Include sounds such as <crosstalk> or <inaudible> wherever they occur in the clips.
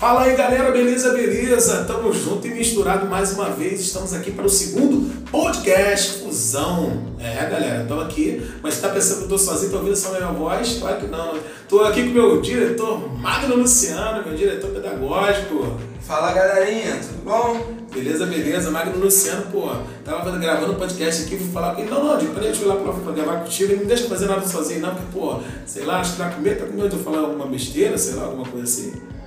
Fala aí galera, beleza, beleza? Tamo junto e misturado mais uma vez. Estamos aqui para o segundo podcast Fusão. É, galera, tô aqui, mas tá pensando que eu tô sozinho, tô ouvindo só a minha voz? Claro que não. Tô aqui com o meu diretor Magno Luciano, meu diretor pedagógico. Fala galerinha, tudo bom? Beleza, beleza. Magno Luciano, pô, tava gravando um podcast aqui, fui falar com ele, não, não, peraí, deixa eu ir lá pra, pra gravar contigo, ele não deixa fazer nada sozinho, não, porque, pô, sei lá, acho que tá com medo, tá com medo de eu falar alguma besteira, sei lá, alguma coisa assim.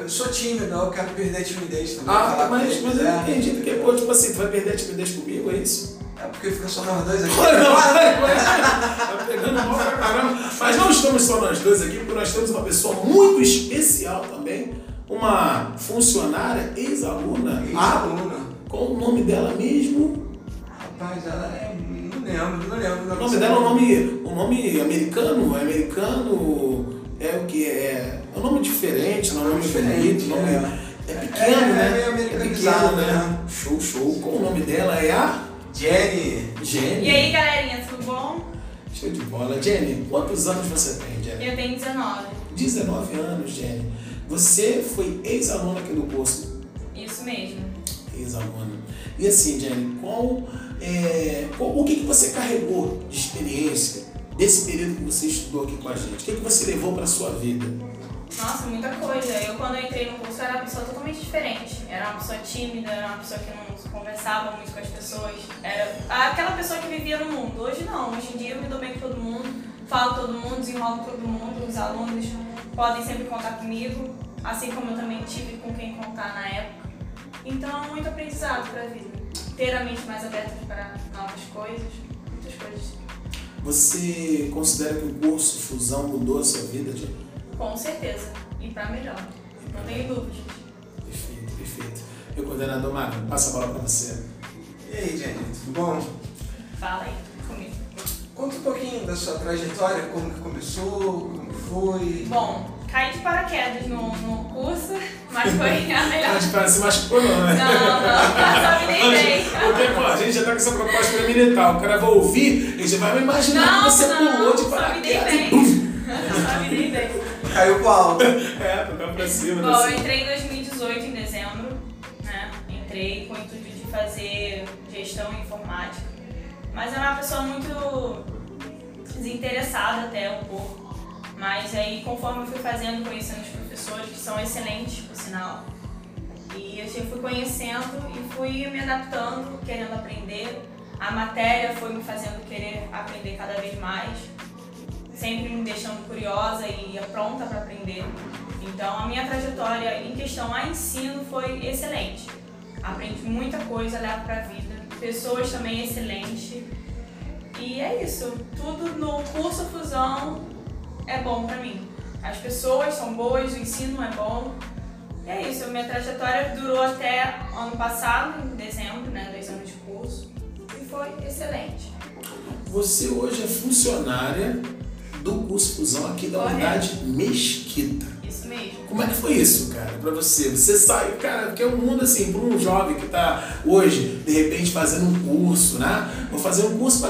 Eu sou tímido, eu quero perder a timidez também. Ah, mas, mas eu não entendi, porque, pô, tipo assim, tu vai perder a timidez comigo, é isso? É porque fica só nós dois aqui. Não, tá pegando mal pra caramba. Mas não estamos só nós dois aqui, porque nós temos uma pessoa muito especial também, uma funcionária, ex-aluna, Ex-aluna. qual o nome dela mesmo? Rapaz, ela é. Não lembro, não lembro. O nome dela é um nome, um nome americano, é americano, é o que? É, é um nome diferente, não é um nome Diferente, bonito, nome, é. é, pequeno, É, né? é meio americanizado, pequeno, né? né? Show, show. Qual o nome dela? É a Jenny. Jenny. E aí, galerinha, tudo bom? Show de bola. Jenny, quantos anos você tem, Jenny? Eu tenho 19. 19 anos, Jenny. Você foi ex-aluna aqui do curso. Isso mesmo. Ex-aluna. E assim, Jenny, qual, é, qual- o que, que você carregou de experiência desse período que você estudou aqui com a gente? O que, que você levou para sua vida? Nossa, muita coisa. Eu, quando eu entrei no curso, era uma pessoa totalmente diferente. Era uma pessoa tímida, era uma pessoa que não conversava muito com as pessoas. Era aquela pessoa que vivia no mundo. Hoje não. Hoje em dia eu me dou bem com todo mundo, falo com todo mundo, desenrolo com todo mundo. Os alunos podem sempre contar comigo, assim como eu também tive com quem contar na época. Então, muito aprendizado para a vida. Ter a mente mais aberta para novas coisas, muitas coisas. Você considera que o curso Fusão mudou a sua vida, Jenny? Com certeza. E para melhor. Não tenho dúvidas. Perfeito, perfeito. Meu coordenador Magno, passa a bola para você. E aí, Jenny, tudo bom? Fala aí comigo. Conta um pouquinho da sua trajetória, como que começou, como foi. Bom, caí de paraquedas no, no curso, mas foi a melhor. Acho que parece se machucou não, né? Não, não, só me dei bem. Pô, a gente já tá com essa proposta pra militar. O cara vai ouvir, ele já vai imaginar Não, que você não, pulou de só me dei paraquedas e bem. Caiu alto. <laughs> É, tocar pra cima. Bom, assim. eu entrei em 2018, em dezembro, né? Entrei com o intuito de fazer gestão informática. Mas era uma pessoa muito desinteressada até um pouco. Mas aí, conforme eu fui fazendo, conhecendo os professores, que são excelentes, por sinal, e eu fui conhecendo e fui me adaptando, querendo aprender. A matéria foi me fazendo querer aprender cada vez mais, sempre me deixando curiosa e pronta para aprender. Então, a minha trajetória em questão a ensino foi excelente. Aprendi muita coisa, levo para a vida. Pessoas também excelentes. E é isso. Tudo no curso Fusão é bom para mim. As pessoas são boas, o ensino é bom. E é isso. Minha trajetória durou até ano passado, em dezembro, né? Dois anos de curso. E foi excelente. Você hoje é funcionária do curso Fusão aqui da Correto. unidade Mesquita. Isso mesmo. Como é que foi isso, cara, pra você? Você saiu, cara, porque é um mundo assim, para um jovem que tá hoje, de repente, fazendo um curso, né? Vou fazer um curso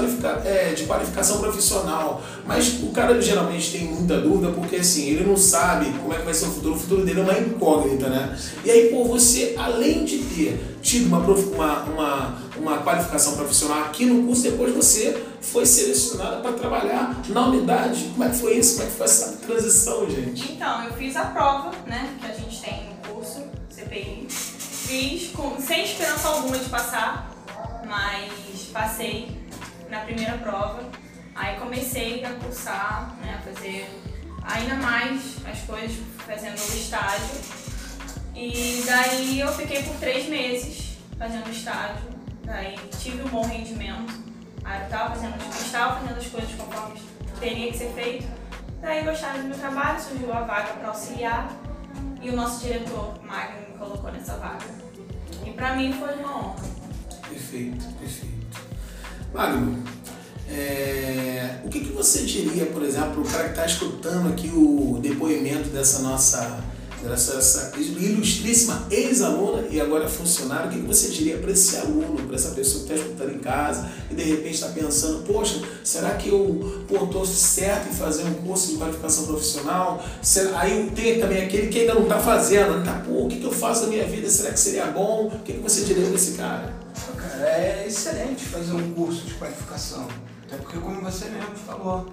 é, de qualificação profissional. Mas o cara geralmente tem muita dúvida porque assim, ele não sabe como é que vai ser o futuro, o futuro dele é uma incógnita, né? E aí, pô, você, além de ter tido uma, uma, uma, uma qualificação profissional aqui no curso, depois você foi selecionada para trabalhar na unidade. Como é que foi isso? Como é que foi essa transição, gente? Então, eu fiz a prova, né, que a gente tem no curso, CPI. Fiz com, sem esperança alguma de passar, mas passei na primeira prova. Aí comecei a cursar, né, a fazer ainda mais as coisas, fazendo o estágio. E daí eu fiquei por três meses fazendo estágio. Daí tive um bom rendimento. Aí eu estava fazendo, estava fazendo as coisas conforme teria que ser feito. Daí gostaram do meu trabalho, surgiu a vaga para auxiliar e o nosso diretor, Magno, me colocou nessa vaga. E para mim foi uma honra. Perfeito, perfeito. Magno, é, o que, que você diria, por exemplo, para o cara que está escutando aqui o depoimento dessa nossa graças a essa ilustríssima ex-aluna e agora funcionária, o que você diria para esse aluno, para essa pessoa que está escutando em casa e de repente está pensando, poxa, será que eu estou certo em fazer um curso de qualificação profissional? Será? Aí tem também aquele que ainda não está fazendo, tá, pô, o que, que eu faço na minha vida? Será que seria bom? O que, que você diria para esse cara? Cara, é excelente fazer um curso de qualificação. Até porque como você mesmo falou,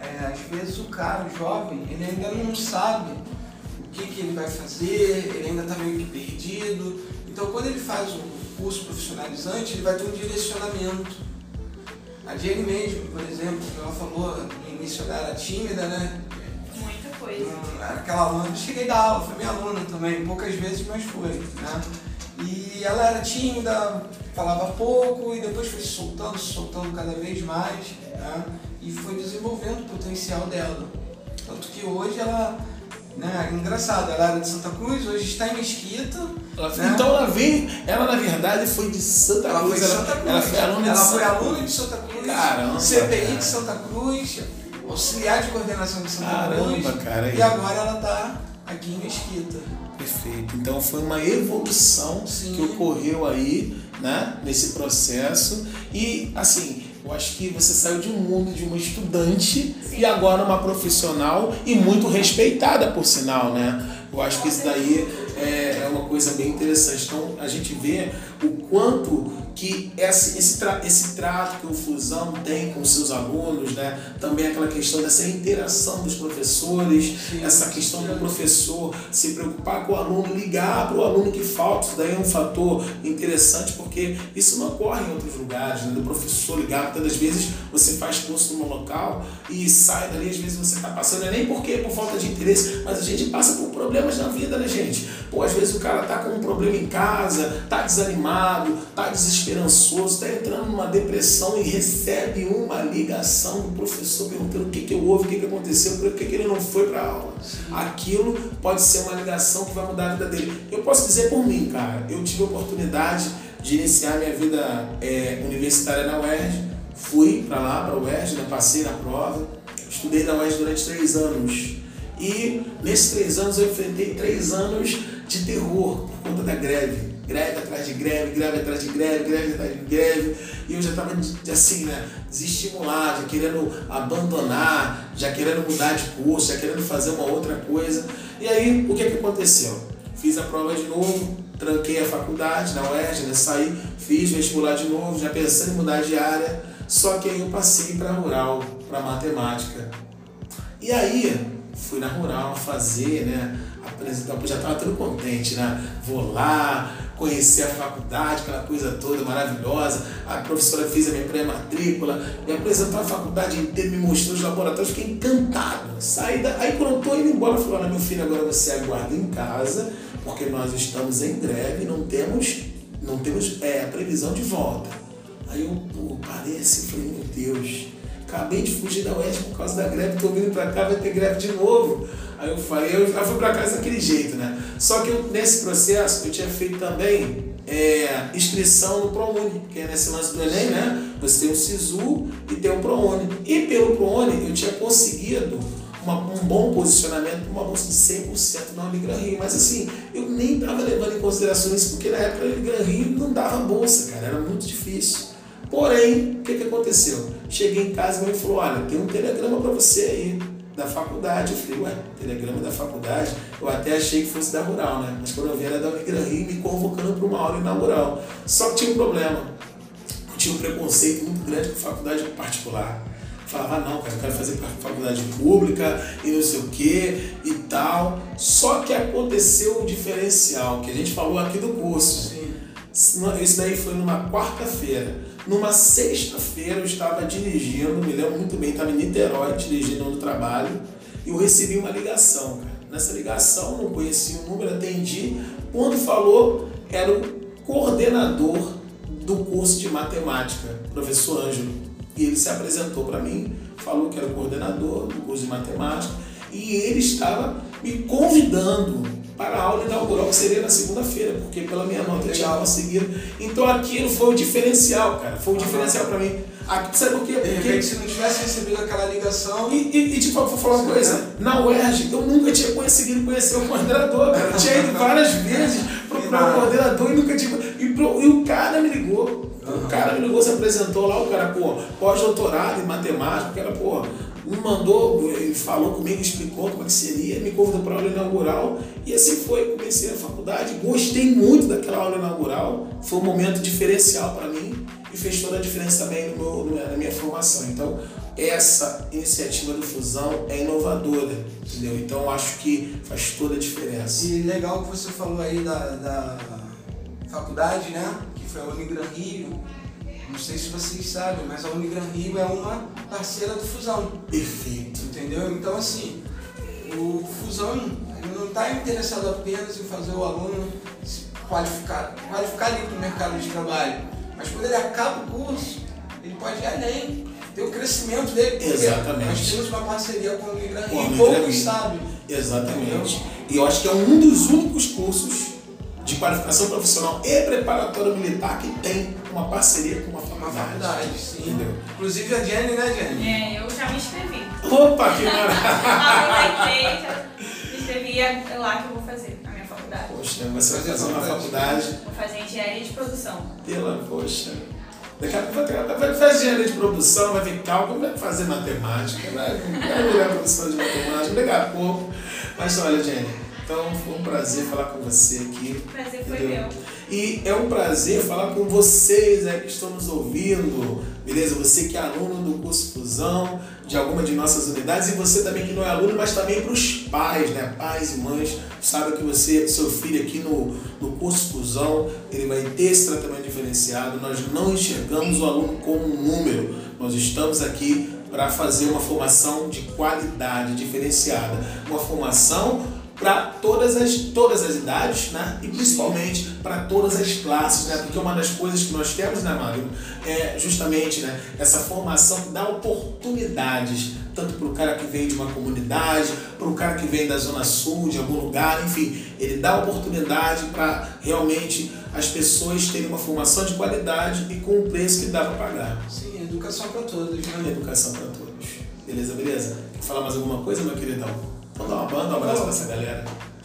é, às vezes o cara, o jovem, ele ainda não sabe que, que ele vai fazer, ele ainda está meio que perdido. Então, quando ele faz um curso profissionalizante, ele vai ter um direcionamento. A Jenny mesmo, por exemplo, ela falou no início ela era tímida, né? Muita coisa. Hum, aquela aluna, cheguei da aula, foi minha aluna também, poucas vezes, mas foi. Né? E ela era tímida, falava pouco e depois foi se soltando, se soltando cada vez mais né? e foi desenvolvendo o potencial dela. Tanto que hoje ela né? Engraçado, ela era de Santa Cruz, hoje está em Mesquita. Ela, né? Então ela veio, ela na verdade foi de Santa ela Cruz. Foi de Santa Cruz. Ela, foi aluna, ela de, Santa foi aluna de Santa Cruz. Caramba. CPI cara. de Santa Cruz, auxiliar de coordenação de Santa Caramba, Cruz. Cara, e agora ela está aqui em Mesquita. Perfeito. Então foi uma evolução Sim. que ocorreu aí, né, nesse processo. E assim, eu acho que você saiu de um mundo de uma estudante Sim. e agora uma profissional e muito respeitada, por sinal, né? Eu acho que isso daí coisa bem interessante. Então a gente vê o quanto que esse, esse, tra esse trato que o Fusão tem com seus alunos, né? também aquela questão dessa interação dos professores, sim, essa questão sim. do professor se preocupar com o aluno, ligar para o aluno que falta, isso daí é um fator interessante porque isso não ocorre em outros lugares, né? do professor ligar, muitas das vezes você faz curso num local e sai dali, às vezes você está passando, não é nem porque por falta de interesse, mas a gente passa por problemas na vida, né gente? Pô, às vezes o cara tá com um problema em casa, tá desanimado, tá desesperado, esperançoso, está entrando numa depressão e recebe uma ligação do professor perguntando o que, que houve, o que, que aconteceu, por que, que ele não foi para a aula. Aquilo pode ser uma ligação que vai mudar a vida dele. Eu posso dizer por mim, cara, eu tive a oportunidade de iniciar minha vida é, universitária na UERJ, fui para lá, para a UERJ, né, passei na prova, estudei na UERJ durante três anos. E nesses três anos eu enfrentei três anos de terror por conta da greve greve atrás de greve, greve atrás de greve, greve atrás de greve, e eu já estava assim, né, desestimulado, já querendo abandonar, já querendo mudar de curso, já querendo fazer uma outra coisa. E aí, o que, que aconteceu? Fiz a prova de novo, tranquei a faculdade na UERJ, né, saí, fiz vestibular de novo, já pensando em mudar de área, só que aí eu passei para rural, para matemática. E aí, fui na rural fazer, né, apresentar, já estava todo contente, né? Vou lá, conhecer a faculdade, aquela coisa toda maravilhosa. A professora fez a minha pré-matrícula, me apresentou a faculdade inteira, me mostrou os laboratórios, fiquei encantado. Saí da... Aí quando eu estou indo embora, falei, olha meu filho, agora você aguarda em casa, porque nós estamos em greve, não temos, não temos é, previsão de volta. Aí eu pô, parei assim, falei, meu Deus, acabei de fugir da UES por causa da greve, estou vindo para cá, vai ter greve de novo. Aí eu falei, eu já fui para casa daquele jeito, né? Só que eu, nesse processo eu tinha feito também é, inscrição no ProUni, que é nesse lance do Enem, né? Você tem o SISU e tem o ProUni. E pelo ProUni eu tinha conseguido uma, um bom posicionamento uma bolsa de 100% na Unigran Rio. Mas assim, eu nem estava levando em consideração isso, porque na época a Unigran Rio não dava bolsa, cara, era muito difícil. Porém, o que, que aconteceu? Cheguei em casa minha mãe falou, olha, tem um telegrama para você aí da faculdade. Eu falei, ué, telegrama da faculdade? Eu até achei que fosse da Rural, né? Mas quando eu vi era da Unigran Rio me convocando para uma aula inaugural. Só que tinha um problema. Eu tinha um preconceito muito grande com faculdade particular. Falava, não, cara, eu quero fazer faculdade pública e não sei o que e tal. Só que aconteceu o diferencial que a gente falou aqui do curso. Isso daí foi numa quarta-feira. Numa sexta-feira eu estava dirigindo, me lembro muito bem, estava em Niterói dirigindo no trabalho e eu recebi uma ligação. Nessa ligação, não conhecia o número, atendi. Quando falou, era o coordenador do curso de matemática, professor Ângelo. E ele se apresentou para mim, falou que era o coordenador do curso de matemática e ele estava me convidando para a aula inaugural, que seria na segunda-feira, porque pela minha nota eu tinha conseguido. Então aquilo foi o diferencial, cara. Foi o diferencial para mim. Aqui, sabe por quê? De Porque repente, se não tivesse recebido aquela ligação. E, e, e tipo, vou falar uma coisa, na UERJ eu nunca tinha conseguido conhecer o coordenador. Eu tinha ido várias vezes procurar o coordenador e nunca tinha. E, pro- e o cara me ligou. O cara me ligou, se apresentou lá, o cara, pô, pós-doutorado em matemática, o cara, pô, me mandou, ele falou comigo, explicou como é que seria, me convidou para a aula inaugural. E assim foi, comecei a faculdade, gostei muito daquela aula inaugural, foi um momento diferencial para mim e fez toda a diferença também no meu, na minha formação. Então, essa iniciativa do Fusão é inovadora, entendeu? Então, acho que faz toda a diferença. E legal que você falou aí da, da faculdade, né? Que foi a Unigran Rio. Não sei se vocês sabem, mas a Unigran Rio é uma parceira do Fusão. Perfeito. Entendeu? Então, assim, o Fusão não está interessado apenas em fazer o aluno se qualificar, qualificar ali para o mercado de trabalho. Mas quando ele acaba o curso, ele pode ir além, ter o crescimento dele. Exatamente. Nós temos uma parceria com o a Rio e poucos sabem. Exatamente. E eu acho que é um dos únicos cursos de qualificação profissional e preparatório militar que tem uma parceria com uma Uma faculdade. faculdade, sim. Entendeu? Inclusive a Jenny, né, Jenny? É, eu já me inscrevi. Opa, que <laughs> maravilha! Me inscrevi é lá que eu vou fazer, na minha faculdade. Poxa, você vai fazer uma faculdade Vou fazer engenharia de produção. pela, poxa. Daqui a pouco vai, fazer engenharia de produção, vai ver cálculo, vai fazer matemática, vai, vai virar professor de matemática daqui a pouco. Mas olha, Jenny, então foi um prazer falar com você aqui. O prazer foi Entendeu? meu. E é um prazer falar com vocês né, que estão nos ouvindo, beleza? Você que é aluno do curso Fusão, de alguma de nossas unidades, e você também que não é aluno, mas também para os pais, né? Pais e mães, sabe que você, seu filho aqui no, no curso Fusão, ele vai ter esse tratamento diferenciado. Nós não enxergamos o aluno como um número, nós estamos aqui para fazer uma formação de qualidade diferenciada, uma formação para todas as, todas as idades, né? E principalmente para todas as classes, né? Porque uma das coisas que nós temos, né, Mário, é justamente né, essa formação que dá oportunidades, tanto para o cara que vem de uma comunidade, para o cara que vem da Zona Sul, de algum lugar, enfim, ele dá oportunidade para realmente as pessoas terem uma formação de qualidade e com um preço que dá para pagar. Sim, educação para todos, né? Educação para todos. Beleza, beleza? Quer falar mais alguma coisa, meu queridão? Dá uma banda, um abraço para essa galera.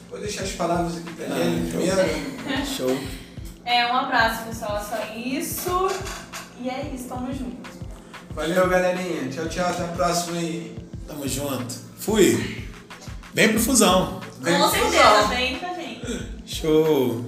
Vou deixar as palavras aqui para Ah, ele show. primeiro. Show. É, um abraço, pessoal. Só isso. E é isso, tamo junto. Valeu, galerinha. Tchau, tchau. Até a próxima aí. Tamo junto. Fui. Vem pro Fusão. Vem Com pro certeza, Fusão. vem pra gente. Show.